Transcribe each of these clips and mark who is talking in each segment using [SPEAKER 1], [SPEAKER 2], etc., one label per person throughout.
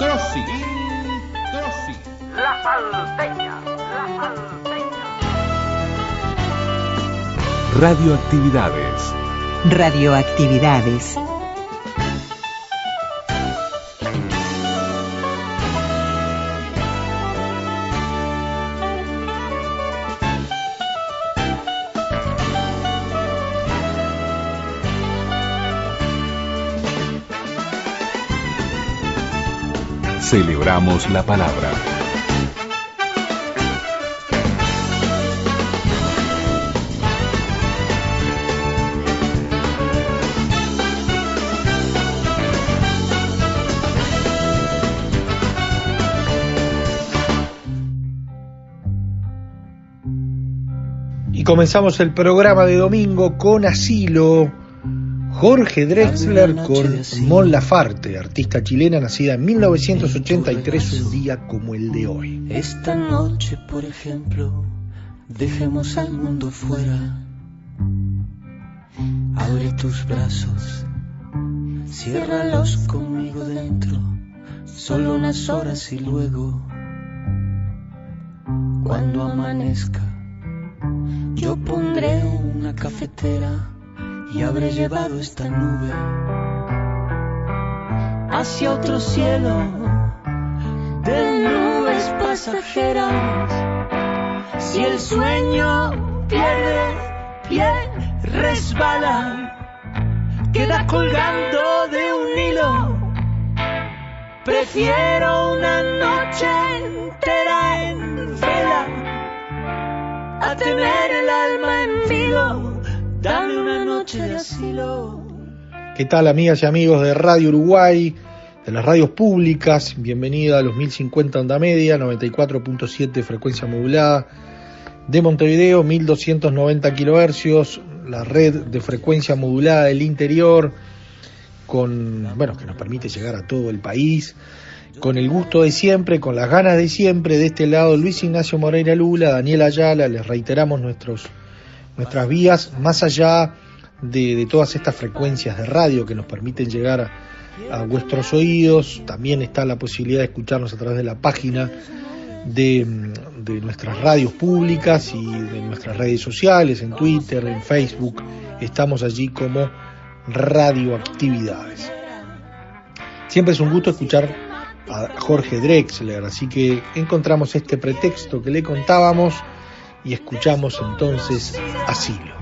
[SPEAKER 1] Introsi.
[SPEAKER 2] La salteña, la salteña.
[SPEAKER 3] Radioactividades.
[SPEAKER 4] Radioactividades.
[SPEAKER 3] Celebramos la palabra.
[SPEAKER 5] Y comenzamos el programa de domingo con Asilo. Jorge Drexler con Mon Lafarte, artista chilena nacida en 1983, un día como el de hoy.
[SPEAKER 6] Esta noche, por ejemplo, dejemos al mundo fuera. Abre tus brazos, ciérralos conmigo dentro, solo unas horas y luego, cuando amanezca, yo pondré una cafetera y habré llevado esta nube hacia otro cielo de nubes pasajeras. Si el sueño pierde pie, resbala, queda colgando de un hilo. Prefiero una noche entera en vela a tener el alma en filo. Dame una noche de asilo.
[SPEAKER 5] ¿Qué tal amigas y amigos de Radio Uruguay, de las radios públicas? Bienvenida a los 1050 onda media, 94.7 frecuencia modulada de Montevideo, 1290 kilohercios, la red de frecuencia modulada del interior, con, bueno, que nos permite llegar a todo el país, con el gusto de siempre, con las ganas de siempre, de este lado Luis Ignacio Moreira Lula, Daniel Ayala, les reiteramos nuestros nuestras vías más allá de, todas estas frecuencias de radio que nos permiten llegar a, a, vuestros oídos. También está la posibilidad de escucharnos a través de la página de, nuestras radios públicas y de nuestras redes sociales, en Twitter, en Facebook. Estamos allí como radioactividades. Siempre es un gusto escuchar a Jorge Drexler, así que encontramos este pretexto que le contábamos y escuchamos entonces Asilo.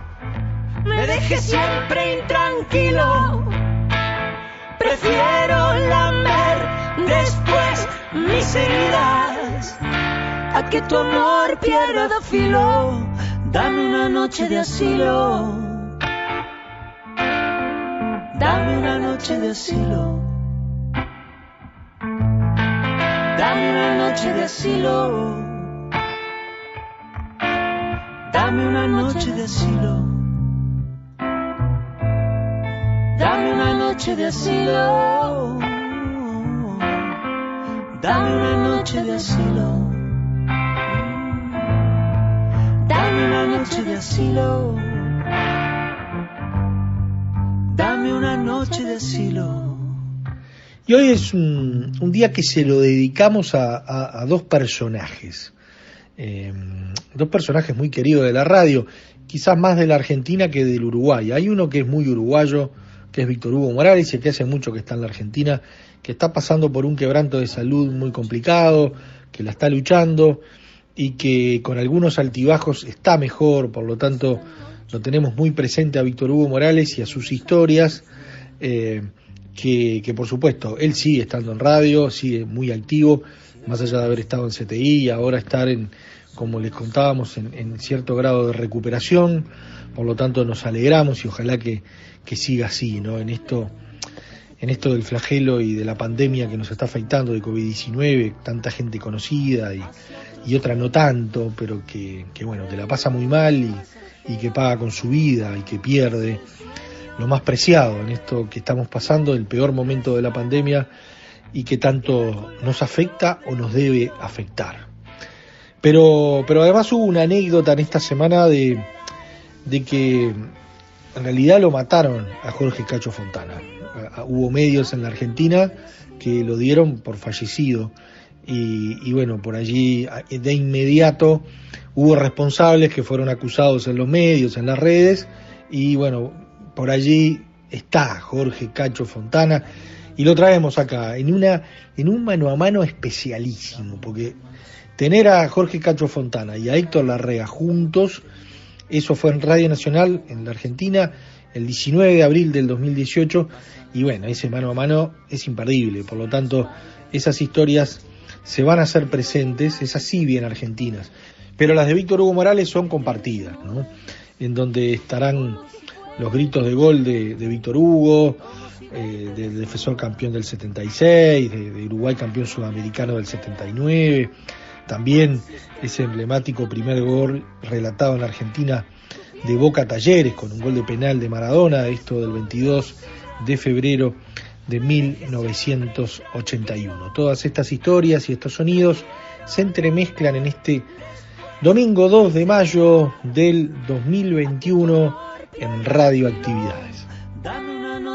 [SPEAKER 6] Me deje siempre intranquilo, prefiero lamer después mis heridas a que tu amor pierda filo. Dame una noche de asilo, dame una noche de asilo, dame una noche de asilo. Dame una noche de asilo. Dame una noche de asilo. Dame una noche de asilo. Dame una noche de asilo. Dame una noche de asilo.
[SPEAKER 5] Y hoy es un, un día que se lo dedicamos a, a, a dos personajes. Eh, dos personajes muy queridos de la radio, quizás más de la Argentina que del Uruguay. Hay uno que es muy uruguayo, que es Víctor Hugo Morales, y que hace mucho que está en la Argentina, que está pasando por un quebranto de salud muy complicado, que la está luchando y que con algunos altibajos está mejor, por lo tanto lo tenemos muy presente a Víctor Hugo Morales y a sus historias, eh, que, que por supuesto él sigue estando en radio, sigue muy activo, más allá de haber estado en CTI y ahora estar en, como les contábamos, en, en, cierto grado de recuperación, por lo tanto nos alegramos y ojalá que, que siga así, ¿no? En esto, en esto del flagelo y de la pandemia que nos está afectando de COVID-19, tanta gente conocida y, y, otra no tanto, pero que, que, bueno, te la pasa muy mal y, y que paga con su vida y que pierde lo más preciado en esto que estamos pasando, el peor momento de la pandemia y que tanto nos afecta o nos debe afectar. Pero, pero además hubo una anécdota en esta semana de, de que en realidad lo mataron a Jorge Cacho Fontana. Hubo medios en la Argentina que lo dieron por fallecido y, y bueno, por allí de inmediato hubo responsables que fueron acusados en los medios, en las redes y bueno, por allí está Jorge Cacho Fontana y lo traemos acá en una en un mano a mano especialísimo porque tener a Jorge Cacho Fontana y a Héctor Larrea juntos eso fue en Radio Nacional en la Argentina el 19 de abril del 2018 y bueno ese mano a mano es imperdible por lo tanto esas historias se van a hacer presentes esas sí bien argentinas pero las de Víctor Hugo Morales son compartidas ¿no? en donde estarán los gritos de gol de, de Víctor Hugo, eh, del defensor campeón del 76, de, Uruguay campeón sudamericano del 79, también ese emblemático primer gol relatado en Argentina de Boca Talleres con un gol de penal de Maradona, esto del 22 de febrero de 1981. Todas estas historias y estos sonidos se entremezclan en este domingo 2 de mayo del 2021 en radioactividades.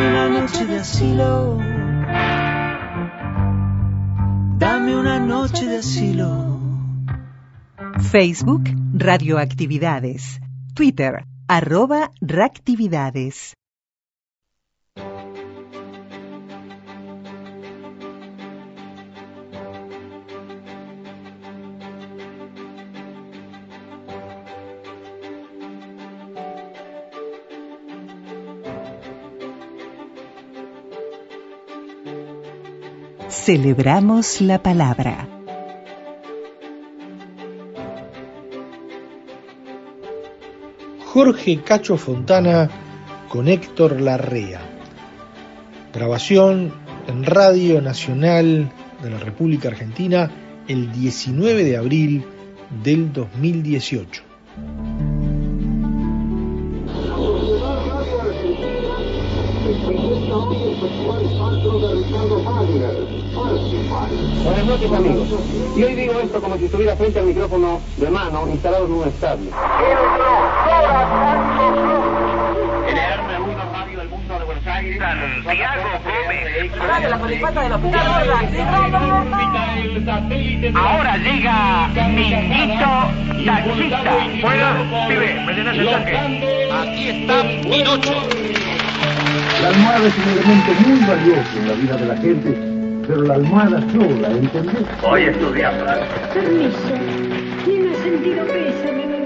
[SPEAKER 6] Dame una noche de asilo. Dame una noche de asilo.
[SPEAKER 4] Facebook Radioactividades. Twitter arroba reactividades. Celebramos la palabra.
[SPEAKER 5] Jorge Cacho Fontana con Héctor Larrea. Grabación en Radio Nacional de la República Argentina el 19 de abril del 2018.
[SPEAKER 7] Buenas noches amigos. Y hoy digo esto como si estuviera frente al micrófono de mano instalado en un estadio.
[SPEAKER 8] NR1 Radio del Mundo de Buenos Aires.
[SPEAKER 9] Santiago Gómez.
[SPEAKER 10] Radio La Colipata de los
[SPEAKER 9] Ahora llega Niñito Taxista.
[SPEAKER 8] Bueno, pibe, me tenés el tanque.
[SPEAKER 2] Aquí está Pinocho.
[SPEAKER 11] La almohada es un elemento muy valioso en la vida de la gente, pero la almohada sola, ¿entendés?
[SPEAKER 8] Voy a estudiar.
[SPEAKER 12] Permiso. Tiene sentido pésame,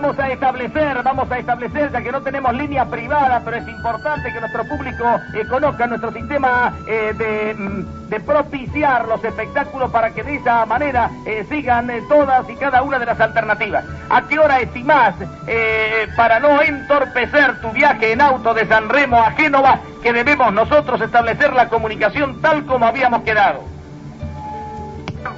[SPEAKER 7] vamos a establecer, vamos a establecer, ya que no tenemos línea privada, pero es importante que nuestro público eh, conozca nuestro sistema eh, de, mm, de, propiciar los espectáculos para que de esa manera eh, sigan todas y cada una de las alternativas. ¿A qué hora estimás para no entorpecer tu viaje en auto de San Remo a Génova que debemos nosotros establecer la comunicación tal como habíamos quedado?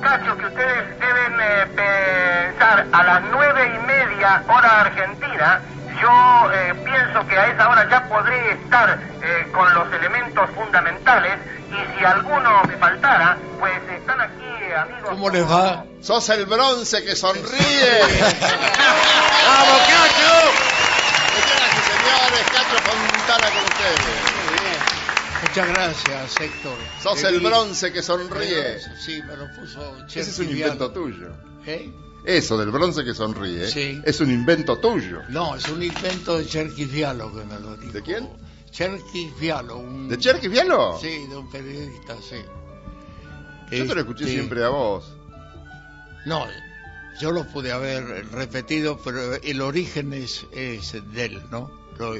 [SPEAKER 8] Cacho, que ustedes deben eh, pensar a las nueve y media hora argentina. Yo eh, pienso que a esa hora ya podré estar eh, con los elementos fundamentales y si alguno me faltara, pues están aquí amigos.
[SPEAKER 13] ¿Cómo les va? Sos el bronce que sonríe.
[SPEAKER 8] ¡Vamos, Cacho!
[SPEAKER 13] Señoras y señores, Cacho Fontana con ustedes.
[SPEAKER 14] Muchas gracias, Héctor.
[SPEAKER 13] Sos el bronce que sonríe.
[SPEAKER 14] Sí, me lo puso
[SPEAKER 13] Ese es un invento tuyo.
[SPEAKER 14] ¿Eh?
[SPEAKER 13] Eso del bronce que sonríe.
[SPEAKER 14] Sí.
[SPEAKER 13] Es un invento tuyo.
[SPEAKER 14] No, es un invento de Cherky Fialo que me lo dijo.
[SPEAKER 13] ¿De quién?
[SPEAKER 14] Cherky Fialo. Un...
[SPEAKER 13] ¿De Cherky Fialo?
[SPEAKER 14] Sí, de un periodista, sí.
[SPEAKER 13] Yo te lo escuché
[SPEAKER 14] Este,
[SPEAKER 13] siempre a vos.
[SPEAKER 14] No, yo lo pude haber repetido, pero el origen es, es de él, ¿no? Lo-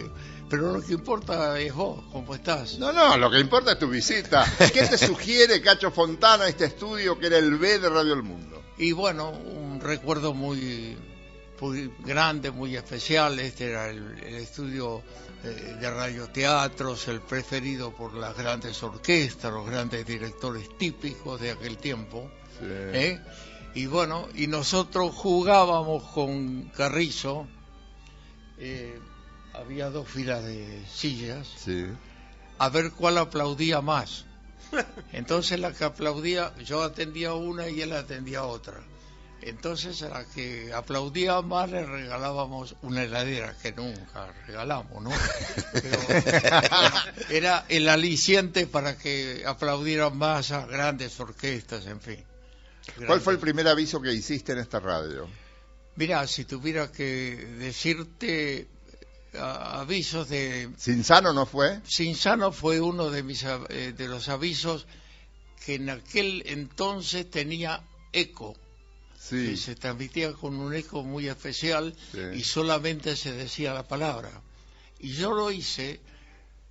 [SPEAKER 14] pero lo que importa es vos, cómo estás.
[SPEAKER 13] No, no, lo que importa es tu visita. ¿Qué te sugiere Cacho Fontana este estudio que era el B de Radio El Mundo?
[SPEAKER 14] Y bueno, un recuerdo muy, muy grande, muy especial. Este era el, el estudio eh, de radioteatros, el preferido por las grandes orquestas, los grandes directores típicos de aquel tiempo. ¿eh? Y bueno, y nosotros jugábamos con Carrizo. eh, había dos filas de sillas.
[SPEAKER 13] Sí.
[SPEAKER 14] A ver cuál aplaudía más. Entonces la que aplaudía, yo atendía una y él atendía otra. Entonces a la que aplaudía más le regalábamos una heladera, que nunca regalamos, ¿no? Pero era el aliciente para que aplaudieran más a grandes orquestas, en fin.
[SPEAKER 13] ¿Cuál fue el primer aviso que hiciste en esta radio?
[SPEAKER 14] Mira, si tuviera que decirte avisos de...
[SPEAKER 13] ¿Sinsano no fue?
[SPEAKER 14] Sinsano fue uno de, mis, eh, de los avisos que en aquel entonces tenía eco.
[SPEAKER 13] Sí.
[SPEAKER 14] que se transmitía con un eco muy especial
[SPEAKER 13] Sí.
[SPEAKER 14] y solamente se decía la palabra. Y yo lo hice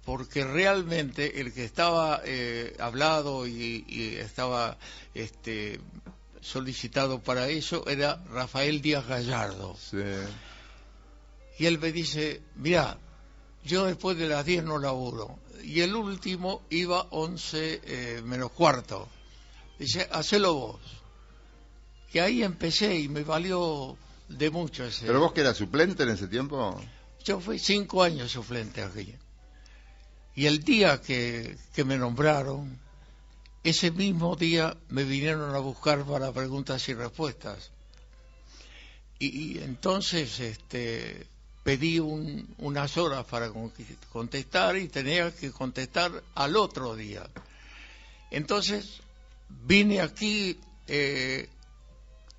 [SPEAKER 14] porque realmente el que estaba eh, hablado y, y estaba este, solicitado para eso era Rafael Díaz Gallardo.
[SPEAKER 13] Sí.
[SPEAKER 14] Y él me dice, mira, yo después de las 10 no laburo. Y el último iba 11 eh, menos cuarto. Dice, hacelo vos. Y ahí empecé y me valió de mucho ese.
[SPEAKER 13] ¿Pero vos que eras suplente en ese tiempo?
[SPEAKER 14] Yo fui cinco años suplente aquí. Y el día que, que me nombraron, ese mismo día me vinieron a buscar para preguntas y respuestas. Y, y entonces este, pedí un- unas horas para con- contestar y tenía que contestar al otro día. Entonces vine aquí eh,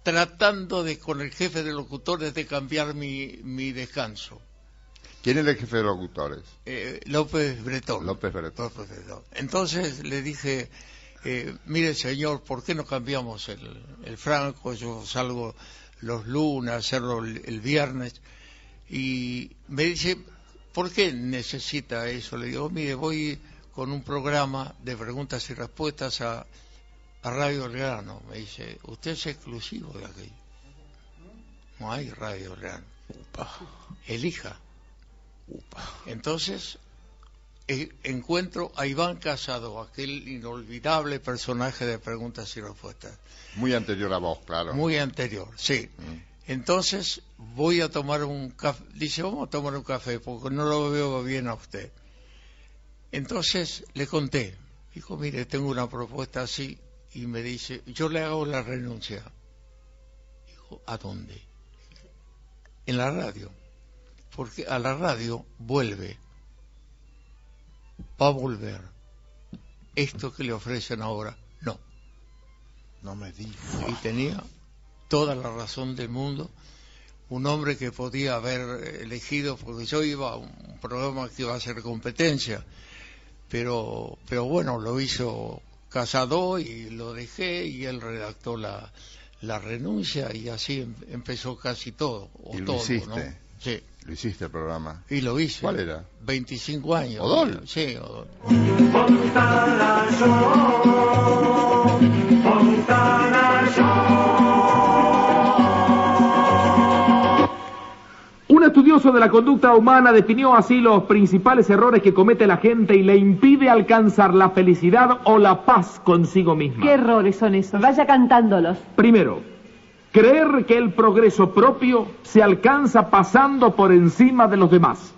[SPEAKER 14] tratando de con el jefe de locutores de cambiar mi, mi descanso.
[SPEAKER 13] ¿Quién era el jefe de locutores?
[SPEAKER 14] Eh, López Bretón.
[SPEAKER 13] López Bretón.
[SPEAKER 14] López Bretón. Entonces le dije, eh, mire señor, ¿por qué no cambiamos el, el franco? Yo salgo los lunes, hacerlo el, el viernes. Y me dice, ¿por qué necesita eso? Le digo, mire, voy con un programa de preguntas y respuestas a, a Radio El Grano. Me dice, usted es exclusivo de aquí. No hay Radio El Grano. Elija. Entonces eh, encuentro a Iván Casado, aquel inolvidable personaje de preguntas y respuestas.
[SPEAKER 13] Muy anterior a vos, claro.
[SPEAKER 14] Muy anterior, sí. Entonces voy a tomar un café. Dice, vamos a tomar un café porque no lo veo bien a usted. Entonces le conté. Dijo, mire, tengo una propuesta así. Y me dice, yo le hago la renuncia. Dijo, ¿a dónde? En la radio. Porque a la radio vuelve. Va a volver. Esto que le ofrecen ahora, no.
[SPEAKER 13] No me digas.
[SPEAKER 14] Y tenía toda la razón del mundo. Un hombre que podía haber elegido, porque yo iba a un programa que iba a ser competencia, pero, pero bueno, lo hizo Casado y lo dejé y él redactó la, la renuncia y así em- empezó casi todo. O
[SPEAKER 13] ¿Y lo
[SPEAKER 14] todo,
[SPEAKER 13] hiciste?
[SPEAKER 14] ¿no? Sí.
[SPEAKER 13] Lo hiciste el programa.
[SPEAKER 14] Y lo hice.
[SPEAKER 13] ¿Cuál era?
[SPEAKER 14] 25 años.
[SPEAKER 13] ¿Odol?
[SPEAKER 14] Sí, Odol.
[SPEAKER 15] Estudioso de la conducta humana definió así los principales errores que comete la gente y le impide alcanzar la felicidad o la paz consigo misma.
[SPEAKER 10] ¿Qué errores son esos? Vaya cantándolos.
[SPEAKER 15] Primero, creer que el progreso propio se alcanza pasando por encima de los demás.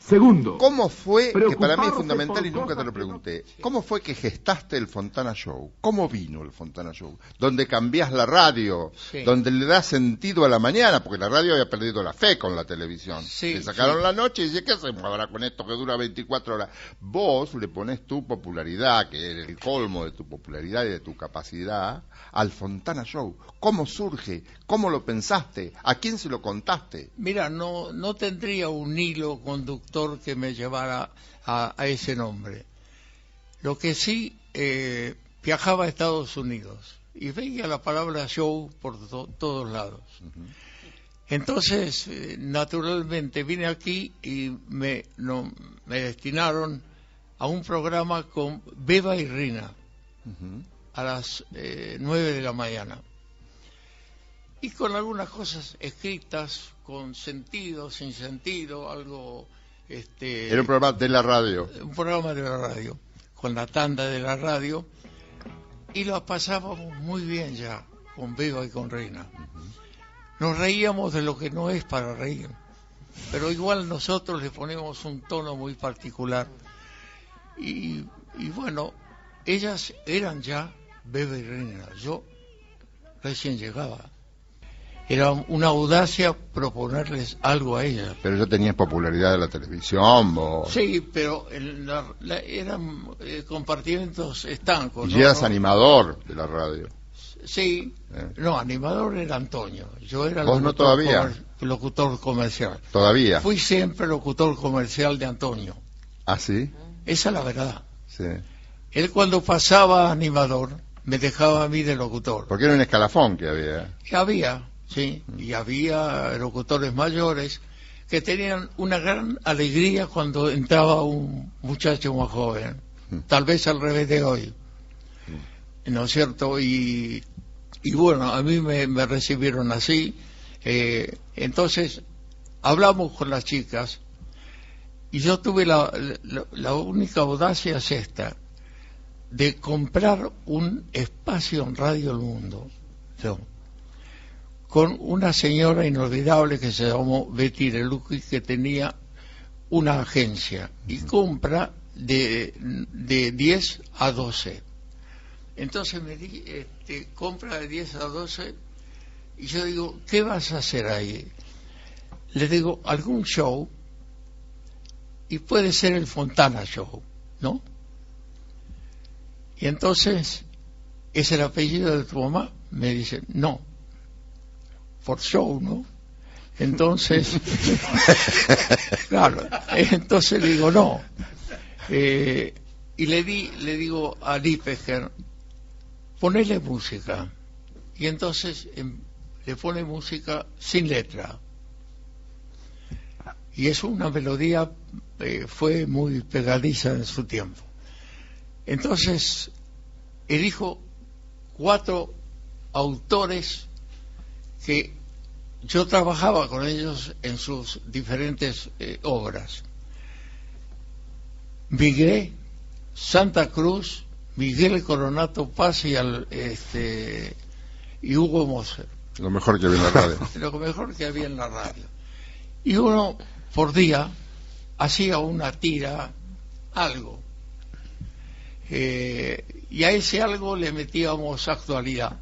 [SPEAKER 15] Segundo.
[SPEAKER 13] ¿Cómo fue, que para mí es fundamental y nunca te lo pregunté, cómo fue que gestaste el Fontana Show? ¿Cómo vino el Fontana Show? Donde cambiás la radio,
[SPEAKER 14] Sí.
[SPEAKER 13] donde le das sentido a la mañana, porque la radio había perdido la fe con la televisión.
[SPEAKER 14] Sí,
[SPEAKER 13] le sacaron
[SPEAKER 14] sí.
[SPEAKER 13] la noche y dice, ¿qué hacemos ahora con esto que dura 24 horas? Vos le pones tu popularidad, que es el colmo de tu popularidad y de tu capacidad, al Fontana Show. ¿Cómo surge? ¿Cómo lo pensaste? ¿A quién se lo contaste?
[SPEAKER 14] Mira, no, no tendría un hilo conductor que me llevara a, a ese nombre. Lo que sí, eh, viajaba a Estados Unidos y veía la palabra show por to- todos lados. Entonces, eh, naturalmente, vine aquí y me, no, me destinaron a un programa con Beba y Rina a las eh, 9 de la mañana. Y con algunas cosas escritas, con sentido, sin sentido, algo... Este,
[SPEAKER 13] Era un programa de la radio.
[SPEAKER 14] un programa de la radio, con la tanda de la radio, y lo pasábamos muy bien ya, con Beba y con Reina. Nos reíamos de lo que no es para reír, pero igual nosotros le ponemos un tono muy particular. Y, y bueno, ellas eran ya Beba y Reina, yo recién llegaba. Era una audacia proponerles algo a ellas.
[SPEAKER 13] Pero ya tenías popularidad de la televisión, vos.
[SPEAKER 14] Sí, pero la- la- eran eh, compartimentos estancos.
[SPEAKER 13] Y
[SPEAKER 14] ¿no?
[SPEAKER 13] eras
[SPEAKER 14] No-
[SPEAKER 13] animador de la radio.
[SPEAKER 14] Sí,
[SPEAKER 13] Eh.
[SPEAKER 14] no, animador era Antonio. Yo era
[SPEAKER 13] ¿Vos no
[SPEAKER 14] locutor
[SPEAKER 13] todavía?
[SPEAKER 14] comer- locutor comercial.
[SPEAKER 13] Todavía.
[SPEAKER 14] Fui siempre locutor comercial de Antonio.
[SPEAKER 13] ¿Ah, sí?
[SPEAKER 14] Esa es la verdad.
[SPEAKER 13] Sí.
[SPEAKER 14] Él cuando pasaba animador me dejaba a mí de locutor.
[SPEAKER 13] Porque era un escalafón que había.
[SPEAKER 14] Y había, sí, y había locutores mayores que tenían una gran alegría cuando entraba un muchacho más joven, tal vez al revés de hoy, ¿no es cierto? Y, y bueno, a mí me, me recibieron así, eh, entonces hablamos con las chicas y yo tuve la, la, la única audacia es esta, de comprar un espacio en Radio El Mundo. Yo, con una señora inolvidable que se llamó Betty Lelucci, que tenía una agencia y compra de, de 10 a 12. Entonces me di, este, compra de 10 a 12 y yo digo, ¿qué vas a hacer ahí? Le digo, algún show y puede ser el Fontana Show, ¿no? Y entonces, ¿es el apellido de tu mamá? Me dice, no, por show, ¿no? Entonces, claro, entonces le digo, no. Eh, y le di, le digo a Lipeger, ponele música. Y entonces em, le pone música sin letra. Y es una melodía, eh, fue muy pegadiza en su tiempo. Entonces, elijo cuatro autores que yo trabajaba con ellos en sus diferentes eh, obras. Migré, Santa Cruz, Miguel Coronato Paz y, al, este, y Hugo Moser.
[SPEAKER 13] Lo mejor que había en la radio.
[SPEAKER 14] Lo mejor que había en la radio. Y uno por día hacía una tira, algo. Eh, y a ese algo le metíamos actualidad.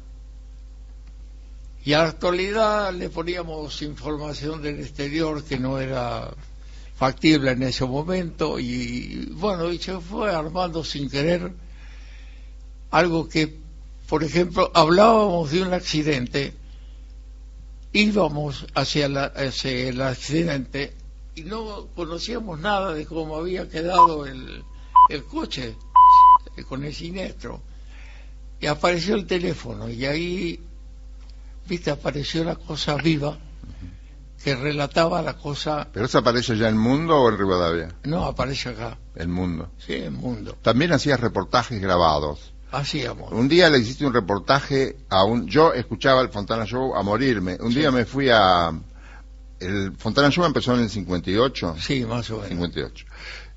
[SPEAKER 14] Y a la actualidad le poníamos información del exterior que no era factible en ese momento y bueno, y se fue armando sin querer algo que, por ejemplo, hablábamos de un accidente, íbamos hacia, hacia el accidente y no conocíamos nada de cómo había quedado el, el coche con el siniestro. Y apareció el teléfono y ahí, viste, apareció la cosa viva que relataba la cosa,
[SPEAKER 13] ¿Pero eso aparece ya en Mundo o en Rivadavia?
[SPEAKER 14] no aparece acá,
[SPEAKER 13] El Mundo.
[SPEAKER 14] sí, en Mundo.
[SPEAKER 13] También hacías reportajes grabados.
[SPEAKER 14] Hacíamos.
[SPEAKER 13] Un día le hiciste un reportaje a un... Yo escuchaba el Fontana Show a morirme. Un día me fui a... El Fontana Show empezó en el 58.
[SPEAKER 14] Sí, más o menos.
[SPEAKER 13] 58.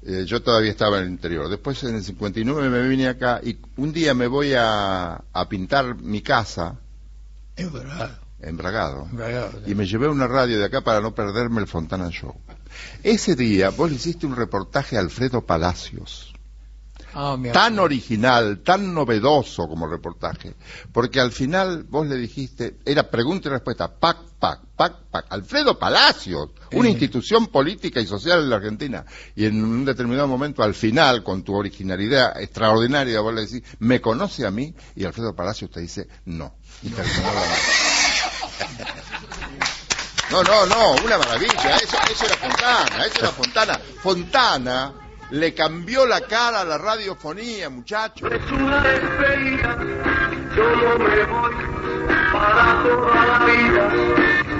[SPEAKER 13] Eh, yo todavía estaba en el interior. Después en el 59 me vine acá y un día me voy a, a pintar mi casa
[SPEAKER 14] Es verdad.
[SPEAKER 13] en Bragado.
[SPEAKER 14] Bragado,
[SPEAKER 13] Y me llevé una radio de acá para no perderme el Fontana Show. Ese día vos le hiciste un reportaje a Alfredo Palacios.
[SPEAKER 14] Ah,
[SPEAKER 13] tan original, tan novedoso como reportaje, porque al final vos le dijiste, era pregunta y respuesta, pac, pac, pac, pac, Alfredo Palacios, una
[SPEAKER 14] Eh.
[SPEAKER 13] institución política y social en la Argentina, y en un determinado momento, al final, con tu originalidad extraordinaria, vos le decís, ¿me conoce a mí? Y Alfredo Palacios te dice, no. Y nota. No, no, no, una maravilla, eso, eso era Fontana, eso era Fontana. Fontana le cambió la cara a la radiofonía, muchachos.
[SPEAKER 6] una despedida, yo no me voy para toda la vida.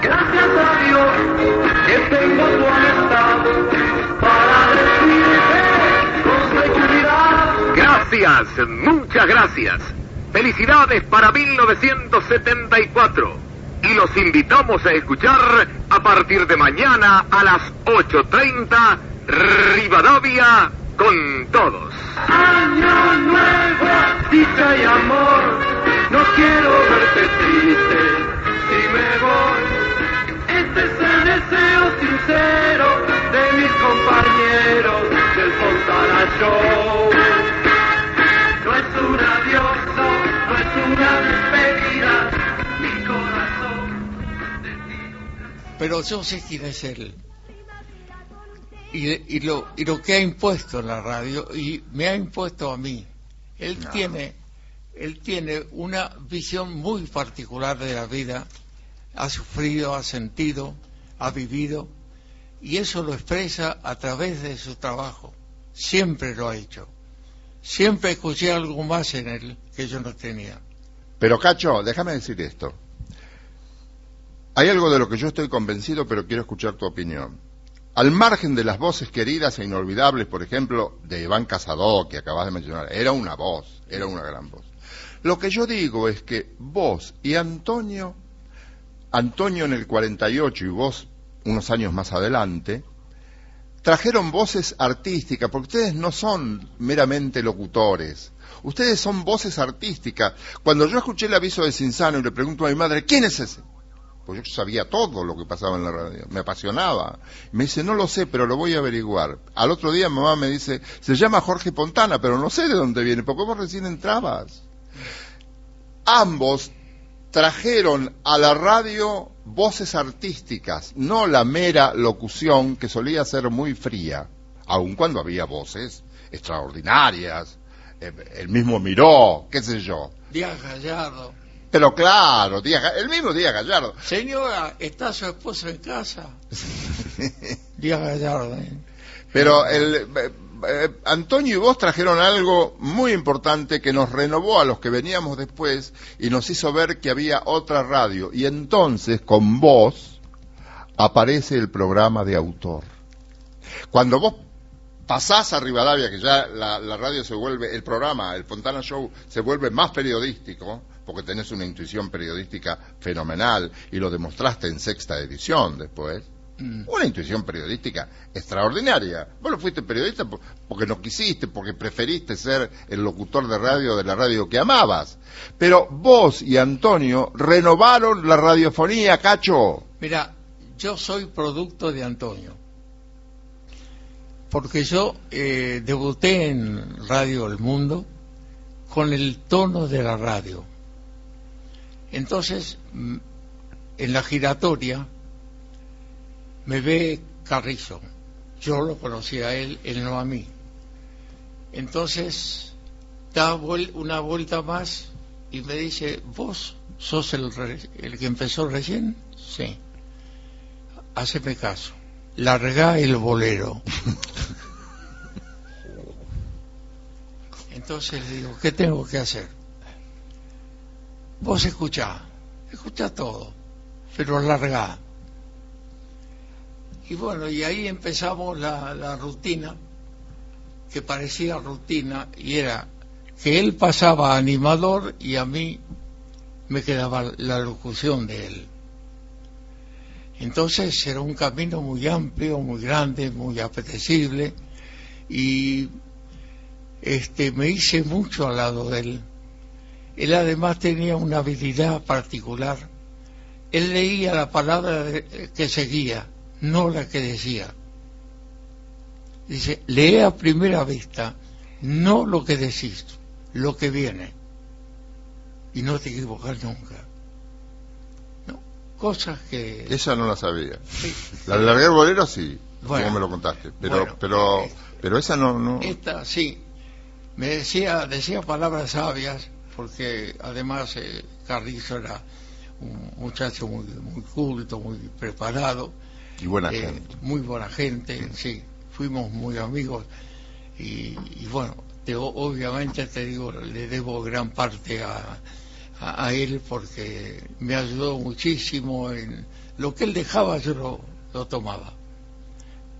[SPEAKER 6] Gracias a Dios que tengo tu amistad para decirte con seguridad.
[SPEAKER 16] Gracias, muchas gracias. Felicidades para 1974. Y los invitamos a escuchar a partir de mañana a las 8.30 Rivadavia con todos.
[SPEAKER 6] Año nuevo, dicha y amor, no quiero verte triste si me voy. Este es el deseo sincero de mis compañeros del Fontana Show. No es un adiós, no, es una despedida, mi corazón.
[SPEAKER 14] Pero yo sé quién es él. Y, y lo, y lo que ha impuesto en la radio, y me ha impuesto a mí. Él
[SPEAKER 13] No.
[SPEAKER 14] tiene, él tiene una visión muy particular de la vida. Ha sufrido, ha sentido, ha vivido, y eso lo expresa a través de su trabajo. Siempre lo ha hecho. Siempre escuché algo más en él que yo no tenía.
[SPEAKER 13] Pero Cacho, déjame decir esto. Hay algo de lo que yo estoy convencido, pero quiero escuchar tu opinión. Al margen de las voces queridas e inolvidables, por ejemplo, de Iván Casado, que acabas de mencionar, era una voz, era una gran voz. Lo que yo digo es que vos y Antonio, Antonio en el 48 y vos unos años más adelante, trajeron voces artísticas, porque ustedes no son meramente locutores, ustedes son voces artísticas. Cuando yo escuché el aviso de Cinzano y le pregunto a mi madre, ¿quién es ese? Pues yo sabía todo lo que pasaba en la radio, me apasionaba. Me dice, no lo sé, pero lo voy a averiguar. Al otro día mamá me dice, se llama Jorge Pontana, pero no sé de dónde viene, porque vos recién entrabas. Ambos trajeron a la radio voces artísticas, no la mera locución que solía ser muy fría, aun cuando había voces extraordinarias, eh, el mismo Miró, qué sé yo.
[SPEAKER 14] Díaz Gallardo.
[SPEAKER 13] Pero claro, Díaz el mismo Díaz Gallardo.
[SPEAKER 14] Señora, ¿está su esposo en casa? Díaz Gallardo. ¿eh?
[SPEAKER 13] Pero el, eh, eh, Antonio y vos trajeron algo muy importante que nos renovó a los que veníamos después y nos hizo ver que había otra radio. Y entonces, con vos, aparece el programa de autor. Cuando vos pasás a Rivadavia, que ya la, la radio se vuelve, el programa, el Fontana Show, se vuelve más periodístico, porque tenés una intuición periodística fenomenal y lo demostraste en sexta edición después. Una intuición periodística extraordinaria. Vos no fuiste periodista por- porque no quisiste, porque preferiste ser el locutor de radio de la radio que amabas. Pero vos y Antonio renovaron la radiofonía, cacho.
[SPEAKER 14] Mira, yo soy producto de Antonio. Porque yo eh, debuté en Radio El Mundo con el tono de la radio. Entonces, mm, en la giratoria me ve Carrizo. Yo lo conocí a él, él no a mí. Entonces, da una vuelta más y me dice, ¿vos sos el, el que empezó recién? Sí. Haceme caso. Larga el bolero. Entonces le digo, ¿qué tengo que hacer? Vos escuchá, escuchá todo, pero larga. Y bueno, y ahí empezamos la, la rutina, que parecía rutina, y era que él pasaba animador y a mí me quedaba la locución de él. Entonces era un camino muy amplio, muy grande, muy apetecible y este me hice mucho al lado de él. Él además tenía una habilidad particular. Él leía la palabra que seguía, no la que decía. Dice, lee a primera vista, no lo que decís, lo que viene. Y no te equivocas nunca. ¿No? Cosas que...
[SPEAKER 13] Esa no la sabía. La de largar bolero sí,
[SPEAKER 14] Bueno.
[SPEAKER 13] como me lo contaste. Pero,
[SPEAKER 14] Bueno,
[SPEAKER 13] pero,
[SPEAKER 14] eh,
[SPEAKER 13] pero esa no, no.
[SPEAKER 14] Esta sí, me decía, decía palabras sabias, porque además eh, Carrizo era un muchacho muy, muy culto, muy preparado.
[SPEAKER 13] Y buena
[SPEAKER 14] eh,
[SPEAKER 13] gente.
[SPEAKER 14] Muy buena gente, sí. Fuimos muy amigos y, y bueno, te- obviamente te digo, le debo gran parte a, a, a él porque me ayudó muchísimo en lo que él dejaba yo lo, lo tomaba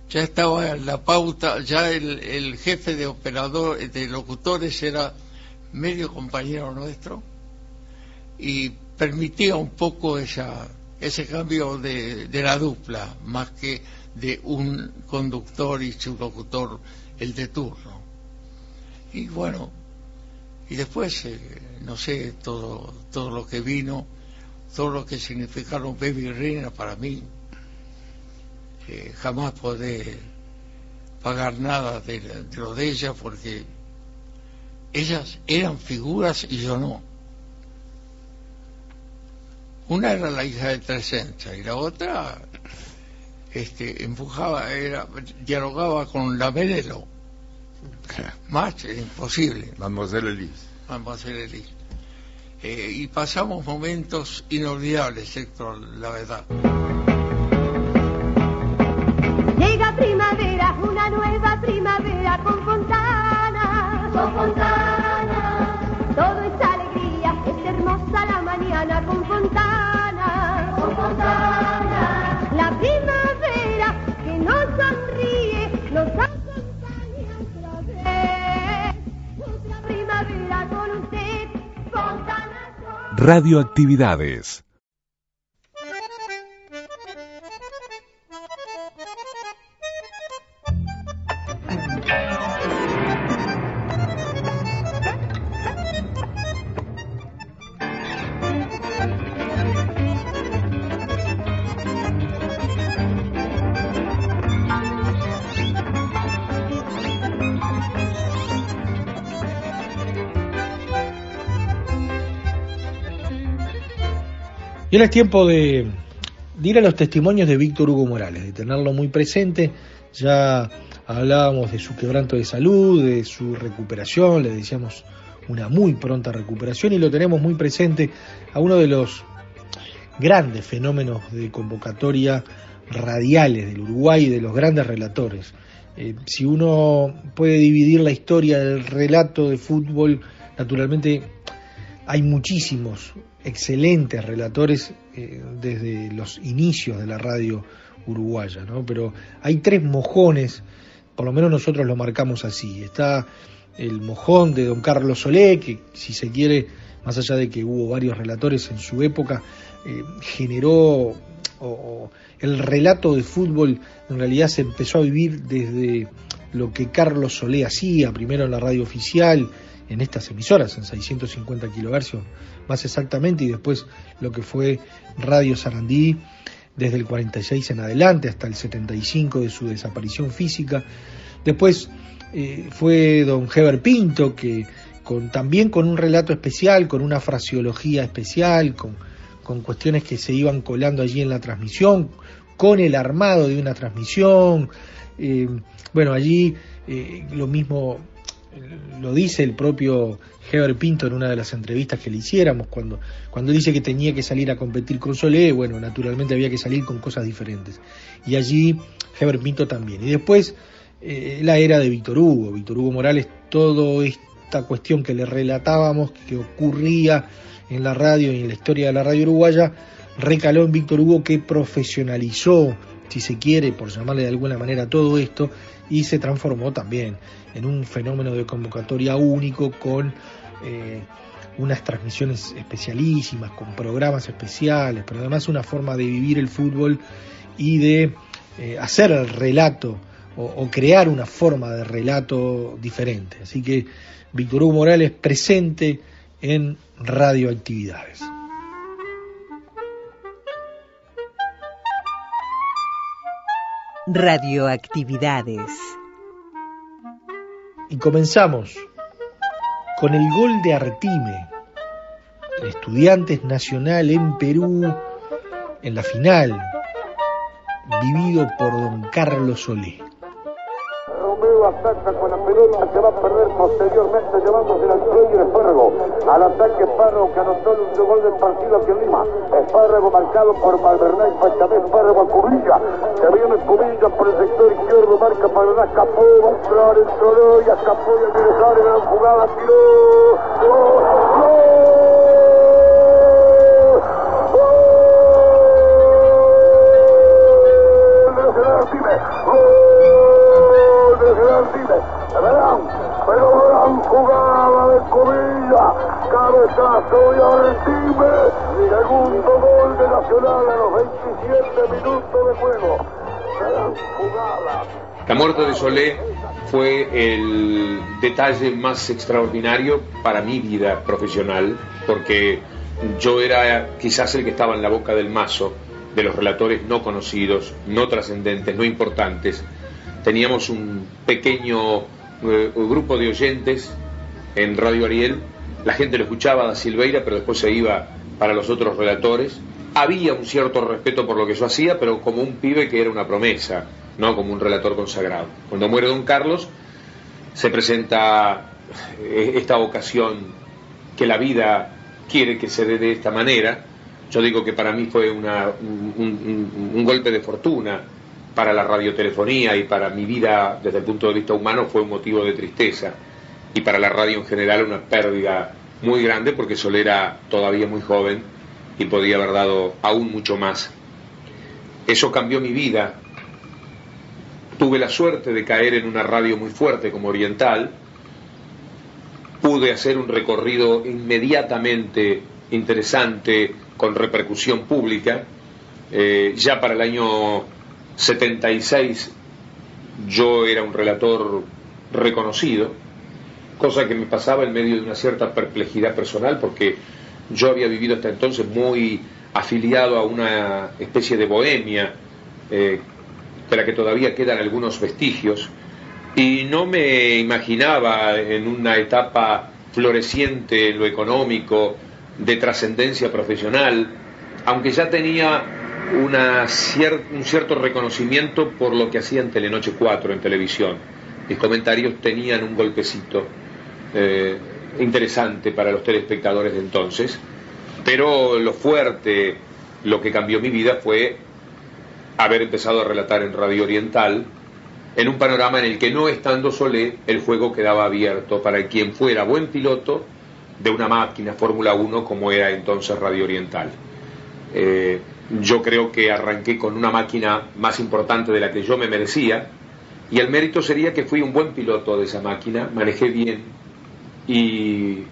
[SPEAKER 14] ya estaba en la pauta, ya el, el jefe de operador, de locutores era medio compañero nuestro y permitía un poco esa, ese cambio de, de la dupla, más que de un conductor y su locutor, el de turno. Y bueno, y después, eh, no sé, todo, todo lo que vino, todo lo que significaron Baby Reina para mí, eh, jamás podré pagar nada de, de lo de ella porque ellas eran figuras y yo no. Una era la hija de Tresenza y la otra este, empujaba, era, dialogaba con la Menelo. Más imposible.
[SPEAKER 13] Mademoiselle Elise.
[SPEAKER 14] Mademoiselle Elise. Eh, y pasamos momentos inolvidables, Héctor, la verdad.
[SPEAKER 17] Mañana con fontana, con fontana. La primavera que nos sonríe, nos acompaña otra vez. Otra primavera con usted, fontana.
[SPEAKER 3] Radioactividades.
[SPEAKER 5] Y ahora es tiempo de, ir a los testimonios de Víctor Hugo Morales, de tenerlo muy presente. Ya hablábamos de su quebranto de salud, de su recuperación, le decíamos una muy pronta recuperación y lo tenemos muy presente a uno de los grandes fenómenos de convocatoria radiales del Uruguay de los grandes relatores. Eh, si uno puede dividir la historia del relato de fútbol, naturalmente hay muchísimos excelentes relatores eh, desde los inicios de la radio uruguaya, ¿no? Pero hay tres mojones, por lo menos nosotros lo marcamos así. Está el mojón de don Carlos Solé, que si se quiere, más allá de que hubo varios relatores en su época, eh, generó o, el relato de fútbol en realidad se empezó a vivir desde lo que Carlos Solé hacía, primero en la radio oficial, en estas emisoras, en 650 kilohercios más exactamente, y después lo que fue Radio Sarandí desde el 46 en adelante hasta el 75 de su desaparición física. Después eh, fue don Heber Pinto, que con, también con un relato especial, con una fraseología especial, con, con cuestiones que se iban colando allí en la transmisión, con el armado de una transmisión. Eh, bueno, allí eh, lo mismo lo dice el propio Heber Pinto en una de las entrevistas que le hiciéramos, cuando, cuando dice que tenía que salir a competir con Solé, bueno, naturalmente había que salir con cosas diferentes. Y allí Heber Pinto también. Y después eh, la era de Víctor Hugo, Víctor Hugo Morales, toda esta cuestión que le relatábamos, que ocurría en la radio y en la historia de la radio uruguaya, recaló en Víctor Hugo que profesionalizó, si se quiere, por llamarle de alguna manera todo esto, y se transformó también en un fenómeno de convocatoria único con eh, unas transmisiones especialísimas, con programas especiales, pero además una forma de vivir el fútbol y de eh, hacer el relato o, o, crear una forma de relato diferente. Así que Víctor Hugo Morales presente en radioactividades.
[SPEAKER 4] Radioactividades.
[SPEAKER 5] Y comenzamos con el gol de Artime, el Estudiantes Nacional en Perú, en la final, vivido por don Carlos Solé.
[SPEAKER 18] Ataca con la pelota, se va a perder posteriormente llevándose al cuello de Espárrago. Al ataque Espárrago que anotó el último gol del partido aquí en Lima. Espárrago marcado por Malverná y Pachamé, Espárrago a Cubilla. Se viene Cubilla por el sector izquierdo, marca Malverná, escapó, el Solo y escapó y el Miresario, gran jugada, tiró.
[SPEAKER 15] Solé fue el detalle más extraordinario para mi vida profesional, porque yo era quizás el que estaba en la boca del mazo de los relatores no conocidos, no trascendentes, no importantes. Teníamos un pequeño eh, grupo de oyentes en Radio Ariel, la gente lo escuchaba a Silveira, pero después se iba para los otros relatores. Había un cierto respeto por lo que yo hacía, pero como un pibe que era una promesa, no como un relator consagrado. Cuando muere don Carlos, se presenta eh, esta ocasión que la vida quiere que se dé de esta manera. Yo digo que para mí fue una, un, golpe de fortuna para la radiotelefonía y para mi vida desde el punto de vista humano fue un motivo de tristeza y para la radio en general una pérdida muy grande porque Sol era todavía muy joven y podía haber dado aún mucho más. Eso cambió mi vida. Tuve la suerte de caer en una radio muy fuerte como Oriental. Pude hacer un recorrido inmediatamente interesante con repercusión pública. Eh, ya para el año 76 yo era un relator reconocido, cosa que me pasaba en medio de una cierta perplejidad personal porque yo había vivido hasta entonces muy afiliado a una especie de bohemia eh, de la que todavía quedan algunos vestigios y no me imaginaba en una etapa floreciente en lo económico, de trascendencia profesional, aunque ya tenía un cierto reconocimiento por lo que hacía en Telenoche 4 en televisión. Mis comentarios tenían un golpecito eh, interesante para los telespectadores de entonces, pero lo fuerte, lo que cambió mi vida fue haber empezado a relatar en Radio Oriental, en un panorama en el que no estando Solé, el juego quedaba abierto para quien fuera buen piloto de una máquina Fórmula 1 como era entonces Radio Oriental. Eh, yo creo que arranqué con una máquina más importante de la que yo me merecía y el mérito sería que fui un buen piloto de esa máquina, manejé bien y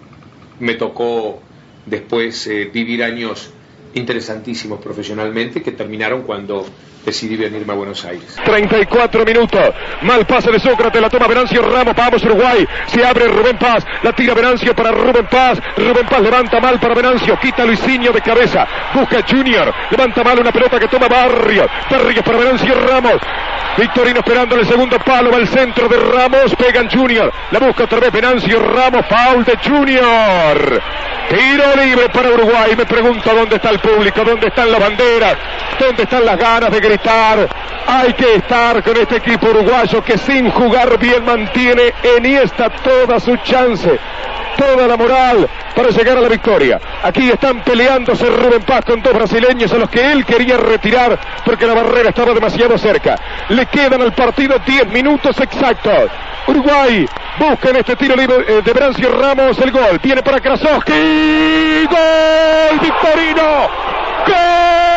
[SPEAKER 15] me tocó después eh, vivir años interesantísimos profesionalmente que terminaron cuando decidí venirme a Buenos Aires.
[SPEAKER 19] 34 minutos. Mal pase de Sócrates, la toma Venancio Ramos, vamos Uruguay. Se abre Rubén Paz, la tira Venancio para Rubén Paz. Rubén Paz levanta mal para Venancio, quita Luisinho de cabeza. Busca Junior, levanta mal una pelota que toma Barrios. Barrios para Venancio Ramos. Victorino esperando el segundo palo, va al centro de Ramos, pegan Junior. La busca otra vez Venancio Ramos, foul de Junior. Tiro libre para Uruguay. Me pregunto dónde está el público, dónde están las banderas, dónde están las ganas de gritar. Hay que estar con este equipo uruguayo que sin jugar bien mantiene en esta toda su chance, toda la moral para llegar a la victoria. Aquí están peleándose Rubén Paz con dos brasileños a los que él quería retirar porque la barrera estaba demasiado cerca. Le quedan al partido 10 minutos exactos. Uruguay busca en este tiro libre eh, de Brancio Ramos el gol. Viene para Krasowski. ¡Gol! ¡Victorino! ¡Gol!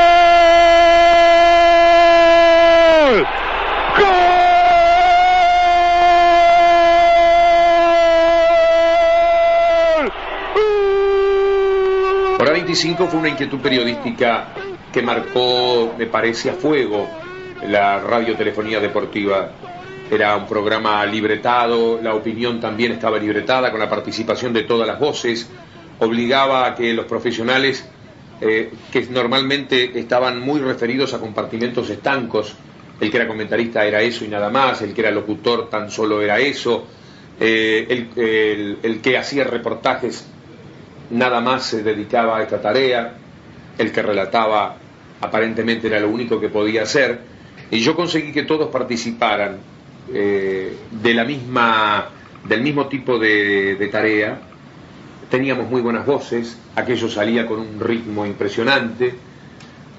[SPEAKER 15] Hora 25 fue una inquietud periodística que marcó, me parece, a fuego la radiotelefonía deportiva. Era un programa libretado, la opinión también estaba libretada con la participación de todas las voces, obligaba a que los profesionales eh, que normalmente estaban muy referidos a compartimentos estancos, el que era comentarista era eso y nada más, el que era locutor tan solo era eso, Eh, el que hacía reportajes nada más se dedicaba a esta tarea, el que relataba aparentemente era lo único que podía hacer, y yo conseguí que todos participaran eh, de la misma, del mismo tipo de, tarea, teníamos muy buenas voces, aquello salía con un ritmo impresionante,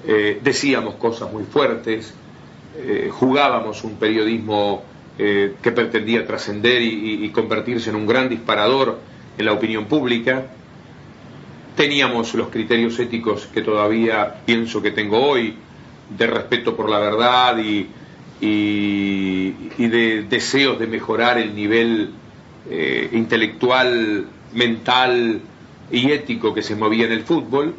[SPEAKER 15] eh, decíamos cosas muy fuertes, eh, jugábamos un periodismo que pretendía trascender y- y convertirse en un gran disparador en la opinión pública. Teníamos los criterios éticos que todavía pienso que tengo hoy, de respeto por la verdad y, de deseos de mejorar el nivel eh, intelectual, mental y ético que se movía en el fútbol,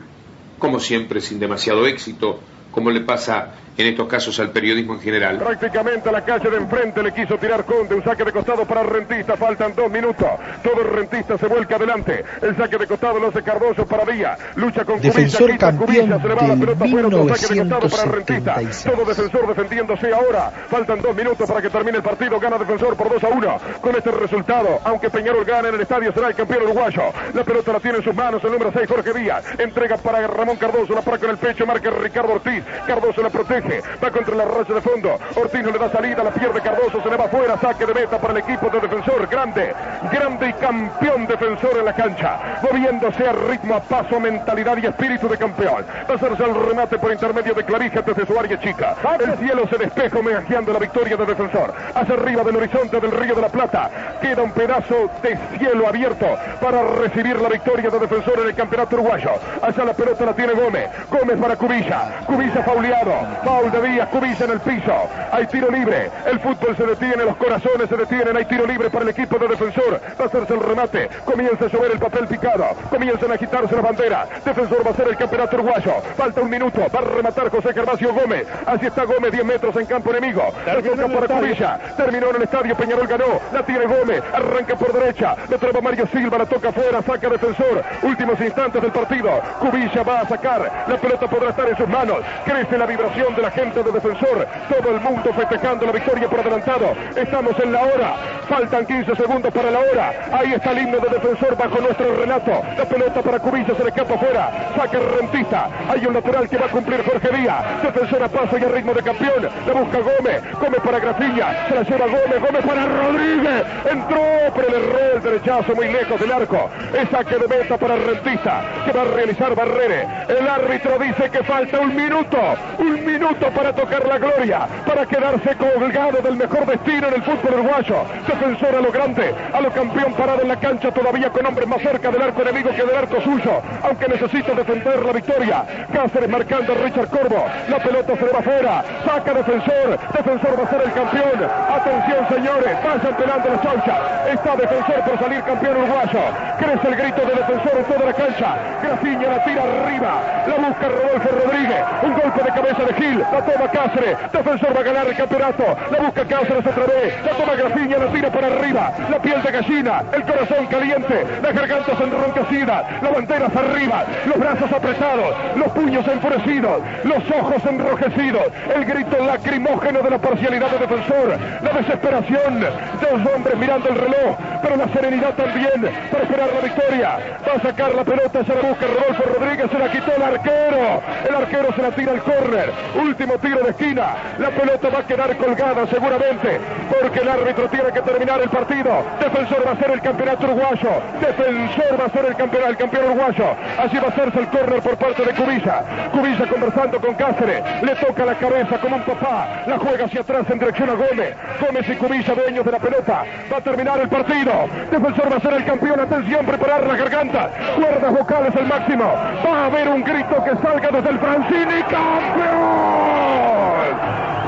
[SPEAKER 15] como siempre sin demasiado éxito, como le pasa en estos casos al periodismo en general.
[SPEAKER 19] Prácticamente a la calle de enfrente le quiso tirar Conde, un saque de costado para Rentista, faltan dos minutos, todo el Rentista se vuelca adelante, el saque de costado lo hace Cardoso para Villa, lucha con
[SPEAKER 5] Defensor
[SPEAKER 19] Cubilla, quita
[SPEAKER 5] campeón
[SPEAKER 19] Cubilla, se le va la pelota fuera, otro saque de costado para Rentista,
[SPEAKER 5] 1976.
[SPEAKER 19] todo defensor defendiéndose ahora, faltan dos minutos para que termine el partido, gana defensor por 2 a 1, con este resultado, aunque Peñarol gana en el estadio, será el campeón uruguayo, la pelota la tiene en sus manos el número 6 Jorge Díaz, entrega para Ramón Cardoso, la para con el pecho, marca Ricardo Ortiz, Cardoso la protege, va contra la raya de fondo, Ortiz no le da salida, la pierde Cardoso, se le va afuera, saque de meta para el equipo de defensor, grande, grande y campeón defensor en la cancha, moviéndose a ritmo, a paso, mentalidad y espíritu de campeón, va a hacerse el remate por intermedio de Clavija desde su área chica, el cielo se despeja homenajeando la victoria de defensor, hacia arriba del horizonte del Río de la Plata, queda un pedazo de cielo abierto para recibir la victoria de defensor en el campeonato uruguayo, hacia la pelota la tiene Gómez, Gómez para Cubilla, Cubilla fauleado, foul de Díaz, Cubilla en el piso, hay tiro libre, el fútbol se detiene, los corazones se detienen, hay tiro libre para el equipo de defensor, va a hacerse el remate, comienza a llover el papel picado, comienzan a agitarse las banderas, defensor va a ser el campeonato uruguayo, falta un minuto, va a rematar José Gervasio Gómez, así está Gómez, 10 metros en campo enemigo, la toca para Cubilla, terminó en el estadio, Peñarol ganó, la tiene Gómez, arranca por derecha, le traba Mario Silva, la toca afuera, saca defensor, últimos instantes del partido, Cubilla va a sacar, la pelota podrá estar en sus manos, crece la vibración de la gente de defensor, todo el mundo festejando la victoria por adelantado, estamos en la hora, faltan 15 segundos para la hora, ahí está el himno de defensor bajo nuestro relato, la pelota para Cubilla se le escapa afuera, saca rentista, hay un lateral que va a cumplir Jorge Díaz, defensor a paso y ritmo de campeón, la busca Gómez, Gómez para Graciña, se la lleva Gómez, Gómez para Rodríguez, entró, pero le erró el derechazo muy lejos del arco, es saque de meta para Rentista, que va a realizar Barrere, el árbitro dice que falta un minuto, un minuto para tocar la gloria, para quedarse colgado del mejor destino en el fútbol uruguayo, defensor a lo grande, a lo campeón parado en la cancha todavía con hombres más cerca del arco enemigo que del arco suyo, aunque necesita defender la victoria, Cáceres marcando a Richard Corvo, la pelota se va afuera, saca defensor, defensor va a ser el campeón, atención señores, vayan pelando la chaucha, está defensor por salir campeón uruguayo, crece el grito de defensor en toda la cancha, Graciña la tira arriba, la busca Rodolfo Rodríguez, un golpe de cabeza de Gil, la toma Cáceres, defensor va a ganar el campeonato, la busca Cáceres otra vez, la toma Graciña, la tira para arriba, la piel de gallina, el corazón caliente, las gargantas enronquecidas, las banderas arriba, los brazos apretados, los puños enfurecidos, los ojos enrojecidos, el grito lacrimógeno de la parcialidad del defensor, la desesperación de los hombres mirando el reloj, pero la serenidad también para esperar la victoria. Va a sacar la pelota, se la busca Rodolfo Rodríguez, se la quitó el arquero, el arquero se la tira al córner, último tiro de esquina, la pelota va a quedar colgada seguramente, porque el árbitro tiene que terminar el partido, defensor va a ser el campeonato uruguayo, defensor va a ser el campeón, el campeón uruguayo, así va a hacerse el córner por parte de Cubilla, Cubilla conversando con Cáceres, le toca la cabeza como un papá, la juega hacia atrás en dirección a Gómez, Gómez y Cubilla dueños de la pelota, va a terminar el partido, defensor va a ser el campeón, atención, preparar la garganta, cuerdas vocales al máximo, va a haber un grito que salga desde el Francini, campeón,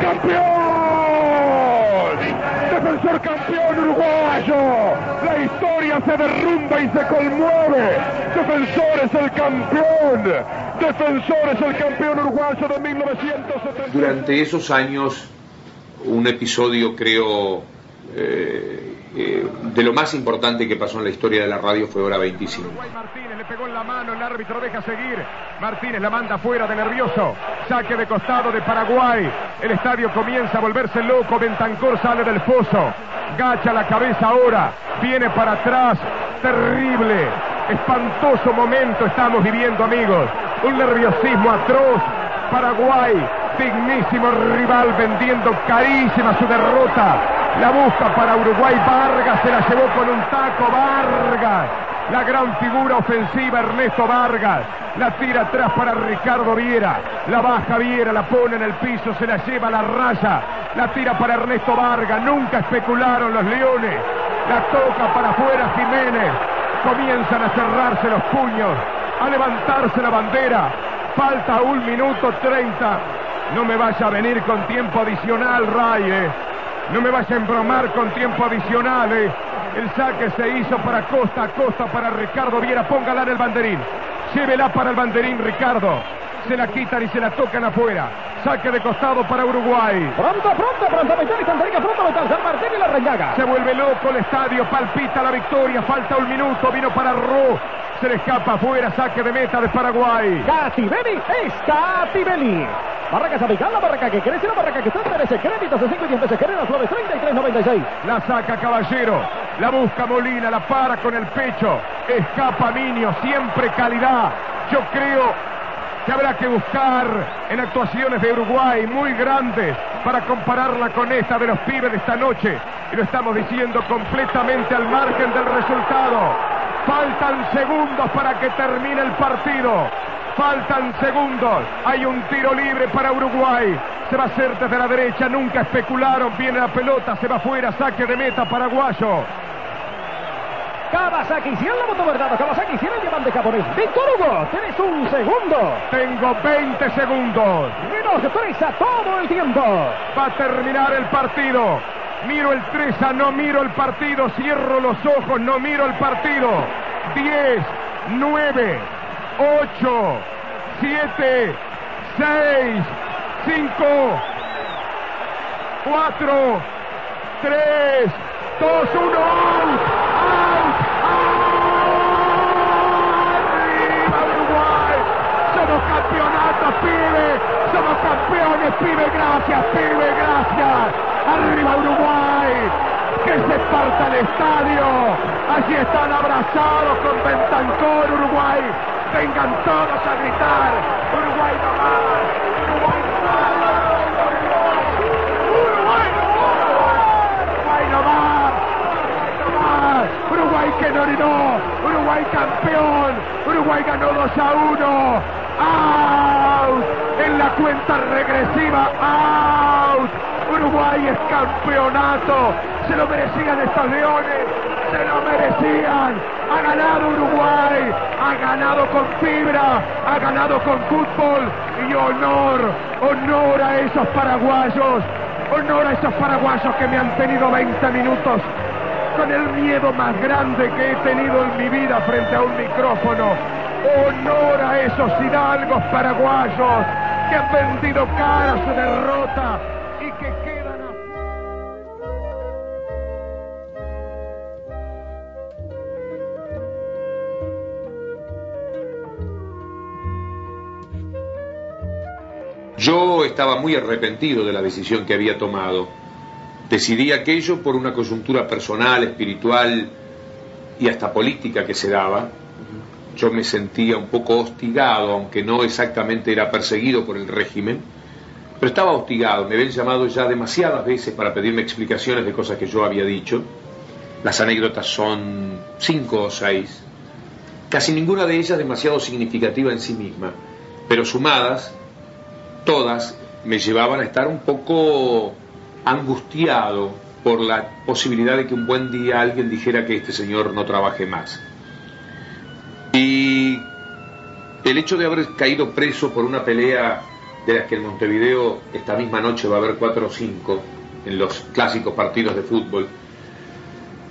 [SPEAKER 19] campeón, defensor campeón uruguayo, la historia se derrumba y se conmueve, defensor es el campeón, defensor es el campeón uruguayo de 1970.
[SPEAKER 15] Durante esos años, un episodio creo eh, eh, de lo más importante que pasó en la historia de la radio fue hora 25.
[SPEAKER 20] Martínez le pegó en la mano, el árbitro deja seguir. Martínez la manda fuera de nervioso. Saque de costado de Paraguay. El estadio comienza a volverse loco. Bentancor sale del foso. Gacha la cabeza ahora. Viene para atrás. Terrible. Espantoso momento estamos viviendo, amigos. Un nerviosismo atroz. Paraguay, dignísimo rival, vendiendo carísima su derrota. La busca para Uruguay. Vargas se la llevó con un taco. Vargas. La gran figura ofensiva Ernesto Vargas. La tira atrás para Ricardo Viera. La baja Viera, la pone en el piso, se la lleva a la raya. La tira para Ernesto Vargas. Nunca especularon los leones. La toca para afuera Jiménez. Comienzan a cerrarse los puños. A levantarse la bandera. Falta un minuto treinta. No me vaya a venir con tiempo adicional, Ray. eh. No me vaya a embromar con tiempo adicional. eh. El saque se hizo para Costa, Costa para Ricardo Viera. Póngala en el banderín. Llévela para el banderín, Ricardo. Se la quitan y se la tocan afuera. Saque de costado para Uruguay.
[SPEAKER 7] Pronto, pronto, pronto, meter y pronto, meter San Martín y la reñaga.
[SPEAKER 20] Se vuelve loco el estadio, palpita la victoria, falta un minuto, vino para Ro. Se le escapa afuera, saque de meta de Paraguay.
[SPEAKER 7] Catibeli es Catibeli. Barraca Sabicán, la barraca que crece, la barraca que usted merece. Créditos de 5 y 10 veces, Querenas Flores 3396.
[SPEAKER 20] La saca Caballero, la busca Molina, la para con el pecho. Escapa Minio, siempre calidad. Yo creo que habrá que buscar en actuaciones de Uruguay muy grandes para compararla con esta de los pibes de esta noche. Y lo estamos diciendo completamente al margen del resultado. Faltan segundos para que termine el partido. Faltan segundos. Hay un tiro libre para Uruguay. Se va a hacer desde la derecha. Nunca especularon. Viene la pelota. Se va afuera. Saque de meta paraguayo.
[SPEAKER 7] Kawasaki, si la moto verdad, Kawasaki, si el diamante japonés. Víctor Hugo, tienes un segundo.
[SPEAKER 20] Tengo 20 segundos.
[SPEAKER 7] Menos presa todo el tiempo.
[SPEAKER 20] Va a terminar el partido. Miro el 3 a no miro el partido. Cierro los ojos, no miro el partido. 10, 9, 8, 7, 6, 5, 4, 3, 2, 1, out. ¡Arriba Uruguay! ¡Somos campeonatos, pibe! ¡Somos campeones, pibe! ¡Gracias, pibe! ¡Gracias! ¡Arriba Uruguay! ¡Que se parta el estadio! Allí están abrazados con Bentancor, Uruguay. Vengan todos a gritar. Uruguay no más. Uruguay no más. Uruguay no más. Uruguay no más. Uruguay que no orinó. Uruguay campeón. Uruguay ganó 2 a 1. Out. En la cuenta regresiva. Out. Uruguay es campeonato. Se lo merecían estos leones. Se lo merecían. Ha ganado Uruguay. Ha ganado con fibra. Ha ganado con fútbol. Y honor. Honor a esos paraguayos. Honor a esos paraguayos que me han tenido 20 minutos con el miedo más grande que he tenido en mi vida frente a un micrófono. Honor a esos hidalgos paraguayos que han vendido cara a su derrota
[SPEAKER 15] Yo estaba muy arrepentido de la decisión que había tomado. Decidí aquello por una coyuntura personal, espiritual y hasta política que se daba. Yo me sentía un poco hostigado, aunque no exactamente era perseguido por el régimen, pero estaba hostigado. Me habían llamado ya demasiadas veces para pedirme explicaciones de cosas que yo había dicho. Las anécdotas son cinco o seis, casi ninguna de ellas demasiado significativa en sí misma, pero sumadas, todas me llevaban a estar un poco angustiado por la posibilidad de que un buen día alguien dijera que este señor no trabaje más. Y el hecho de haber caído preso por una pelea de las que en Montevideo esta misma noche va a haber cuatro o cinco en los clásicos partidos de fútbol,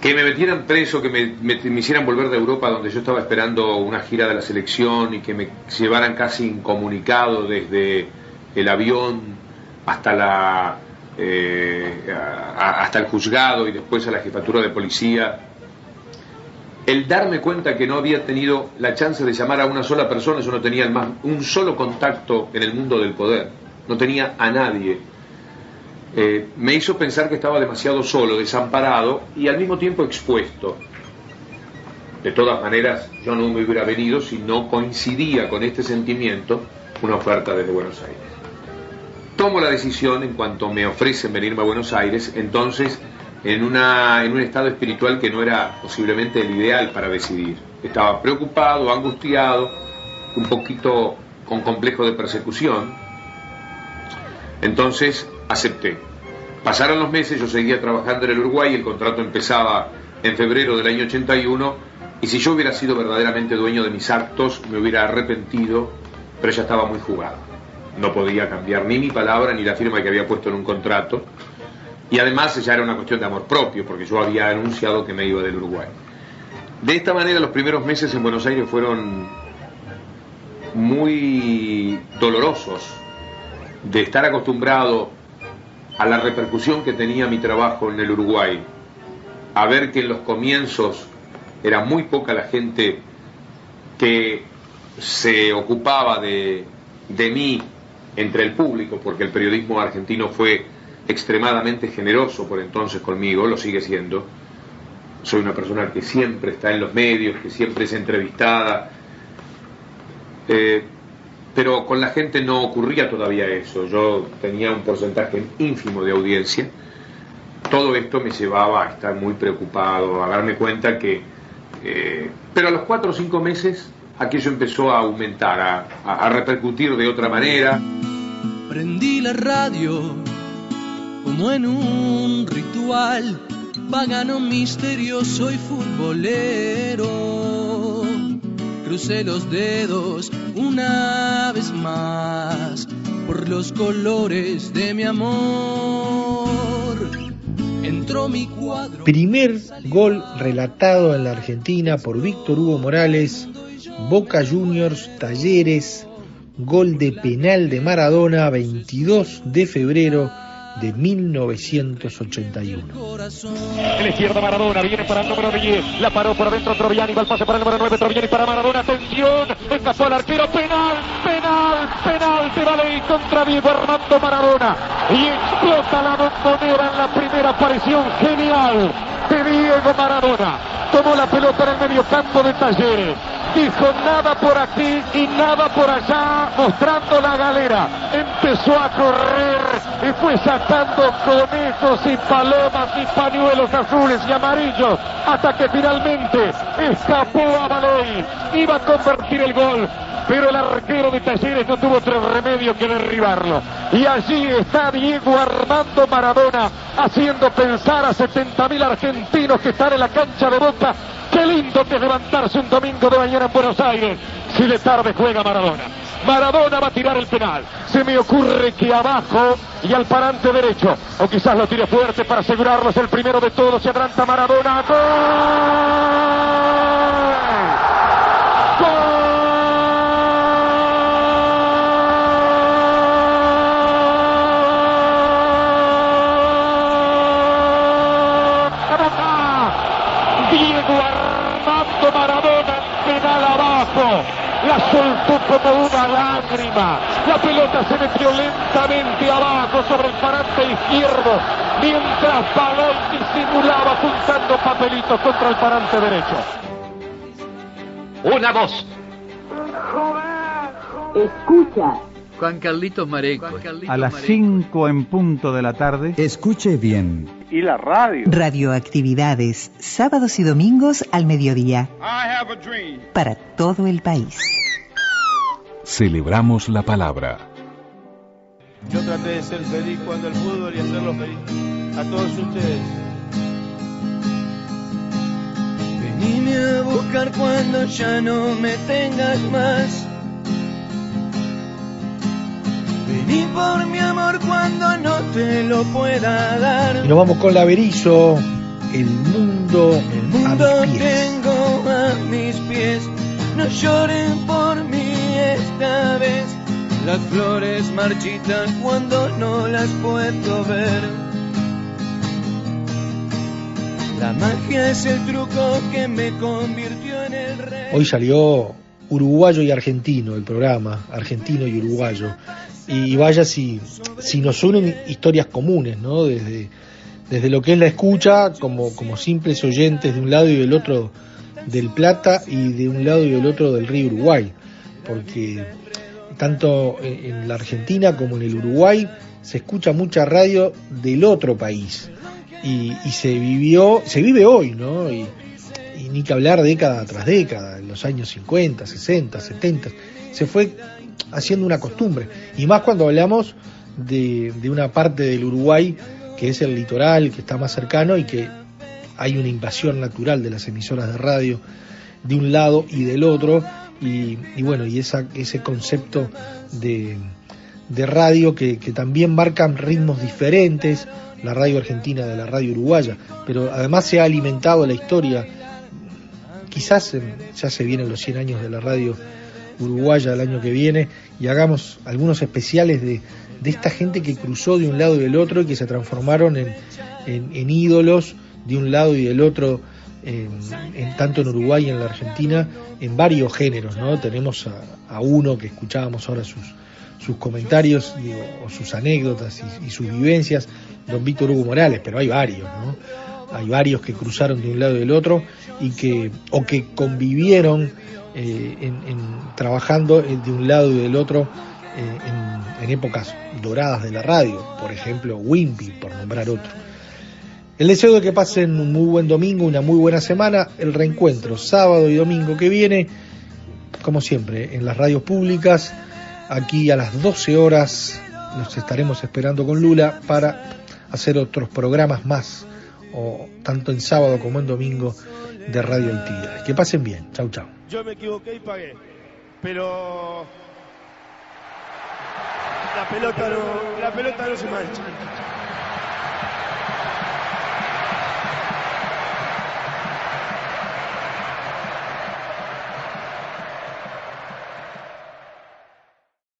[SPEAKER 15] que me metieran preso, que me, me- me hicieran volver de Europa donde yo estaba esperando una gira de la selección y que me llevaran casi incomunicado desde el avión hasta la eh, hasta el juzgado y después a la jefatura de policía, el darme cuenta que no había tenido la chance de llamar a una sola persona, yo no tenía más, un solo contacto en el mundo del poder, no tenía a nadie, eh, me hizo pensar que estaba demasiado solo, desamparado y al mismo tiempo expuesto. De todas maneras, yo no me hubiera venido si no coincidía con este sentimiento una oferta desde Buenos Aires. Tomo la decisión en cuanto me ofrecen venirme a Buenos Aires, entonces en, un estado espiritual que no era posiblemente el ideal para decidir. Estaba preocupado, angustiado, un poquito con complejo de persecución. Entonces acepté. Pasaron los meses, yo seguía trabajando en el Uruguay, el contrato empezaba en febrero del año 81, y si yo hubiera sido verdaderamente dueño de mis actos, me hubiera arrepentido, pero ya estaba muy jugado. No podía cambiar ni mi palabra ni la firma que había puesto en un contrato, y además ya era una cuestión de amor propio, porque yo había anunciado que me iba del Uruguay. De esta manera los primeros meses en Buenos Aires fueron muy dolorosos, de estar acostumbrado a la repercusión que tenía mi trabajo en el Uruguay, a ver que en los comienzos era muy poca la gente que se ocupaba de, de mí entre el público, porque el periodismo argentino fue extremadamente generoso por entonces conmigo, lo sigue siendo. Soy una persona que siempre está en los medios, que siempre es entrevistada. Eh, pero con la gente no ocurría todavía eso. Yo tenía un porcentaje ínfimo de audiencia. Todo esto me llevaba a estar muy preocupado, a darme cuenta que... eh, pero a los cuatro o cinco meses aquello empezó a aumentar, a, a- a repercutir de otra manera.
[SPEAKER 21] Prendí la radio como en un ritual pagano misterioso y futbolero. Crucé los dedos una vez más por los colores de mi amor. Entró mi cuadro.
[SPEAKER 5] Primer gol relatado en la Argentina por Víctor Hugo Morales, Boca Juniors, Talleres, gol de penal de Maradona, 22 de febrero de 1981.
[SPEAKER 22] En la izquierda Maradona, viene para el número 10, la paró por adentro Troviani, va el pase para el número 9, Troviani para Maradona, atención, escapó al arquero, penal, Valey contra Diego Armando Maradona, y explota la bombonera en la primera aparición. Genial. De Diego Maradona, tomó la pelota en el medio campo de Talleres, dijo nada por aquí y nada por allá, mostrando la galera, empezó a correr y fue sacando conejos y palomas y pañuelos azules y amarillos hasta que finalmente escapó a Baloy. Iba a convertir el gol, pero el arquero de Talleres no tuvo otro remedio que derribarlo. Y allí está Diego Armando Maradona haciendo pensar a 70.000 argentinos que están en la cancha de Boca. Qué lindo que es levantarse un domingo de mañana en Buenos Aires si de tarde juega Maradona. Maradona va a tirar el penal. Se me ocurre que abajo y al parante derecho, o quizás lo tire fuerte para asegurarlo, es el primero de todos. Se adelanta Maradona. ¡Gol! Una lágrima. La pelota se metió lentamente abajo sobre el parante izquierdo, mientras Balón disimulaba juntando papelitos contra el parante derecho.
[SPEAKER 2] Una voz.
[SPEAKER 23] Escucha.
[SPEAKER 24] Juan Carlitos Mareco.
[SPEAKER 25] A las 5 en punto de la tarde.
[SPEAKER 4] Escuche bien.
[SPEAKER 1] Y la radio.
[SPEAKER 4] Radioactividades, sábados y domingos al mediodía,
[SPEAKER 1] I have a dream.
[SPEAKER 4] para todo el país.
[SPEAKER 3] Celebramos la palabra.
[SPEAKER 26] Yo traté de ser feliz jugando al fútbol y hacerlo feliz a todos ustedes.
[SPEAKER 21] Venime a buscar cuando ya no me tengas más. Vení por mi amor cuando no te lo pueda dar.
[SPEAKER 5] Y nos vamos con la Berizo, el mundo, a
[SPEAKER 21] Mundo
[SPEAKER 5] mis pies.
[SPEAKER 21] tengo a mis pies. No lloren por mí esta vez. Las flores marchitan cuando no las puedo ver. La magia es el truco que me convirtió en el rey.
[SPEAKER 5] Hoy salió uruguayo y argentino el programa, argentino y uruguayo. Y vaya si, si nos unen historias comunes, ¿no? Desde, desde lo que es la escucha, como, como simples oyentes de un lado y del otro del Plata y de un lado y del otro del río Uruguay. Porque tanto en la Argentina como en el Uruguay se escucha mucha radio del otro país. Y, y se vivió, se vive hoy, ¿no? Y, y ni que hablar década tras década, en los años 50, 60, 70, se fue haciendo una costumbre. Y más cuando hablamos de, de una parte del Uruguay que es el litoral, que está más cercano y que hay una invasión natural de las emisoras de radio de un lado y del otro. Y, y bueno, y esa, ese concepto de, de radio que, que también marcan ritmos diferentes, la radio argentina de la radio uruguaya, pero además se ha alimentado la historia quizás ya se vienen los 100 años de la radio uruguaya el año que viene y hagamos algunos especiales de, de esta gente que cruzó de un lado y del otro y que se transformaron en, en, en ídolos de un lado y del otro, en, en, tanto en Uruguay y en la Argentina, en varios géneros, ¿no? Tenemos a, a uno que escuchábamos ahora sus, sus comentarios digo, o sus anécdotas y, sus vivencias, don Víctor Hugo Morales, pero hay varios, ¿no? Hay varios que cruzaron de un lado y del otro y que, o que convivieron eh, en, en, trabajando de un lado y del otro eh, en, en, épocas doradas de la radio, por ejemplo Wimpy, por nombrar otro. El deseo de que pasen un muy buen domingo, una muy buena semana, el reencuentro sábado y domingo que viene, como siempre, en las radios públicas, aquí a las 12 horas nos estaremos esperando con Lula para hacer otros programas más, o tanto en sábado como en domingo, de radioactividades. Que pasen bien. Chau, chau.
[SPEAKER 26] Yo me equivoqué y pagué. Pero la pelota no, la pelota no se mancha.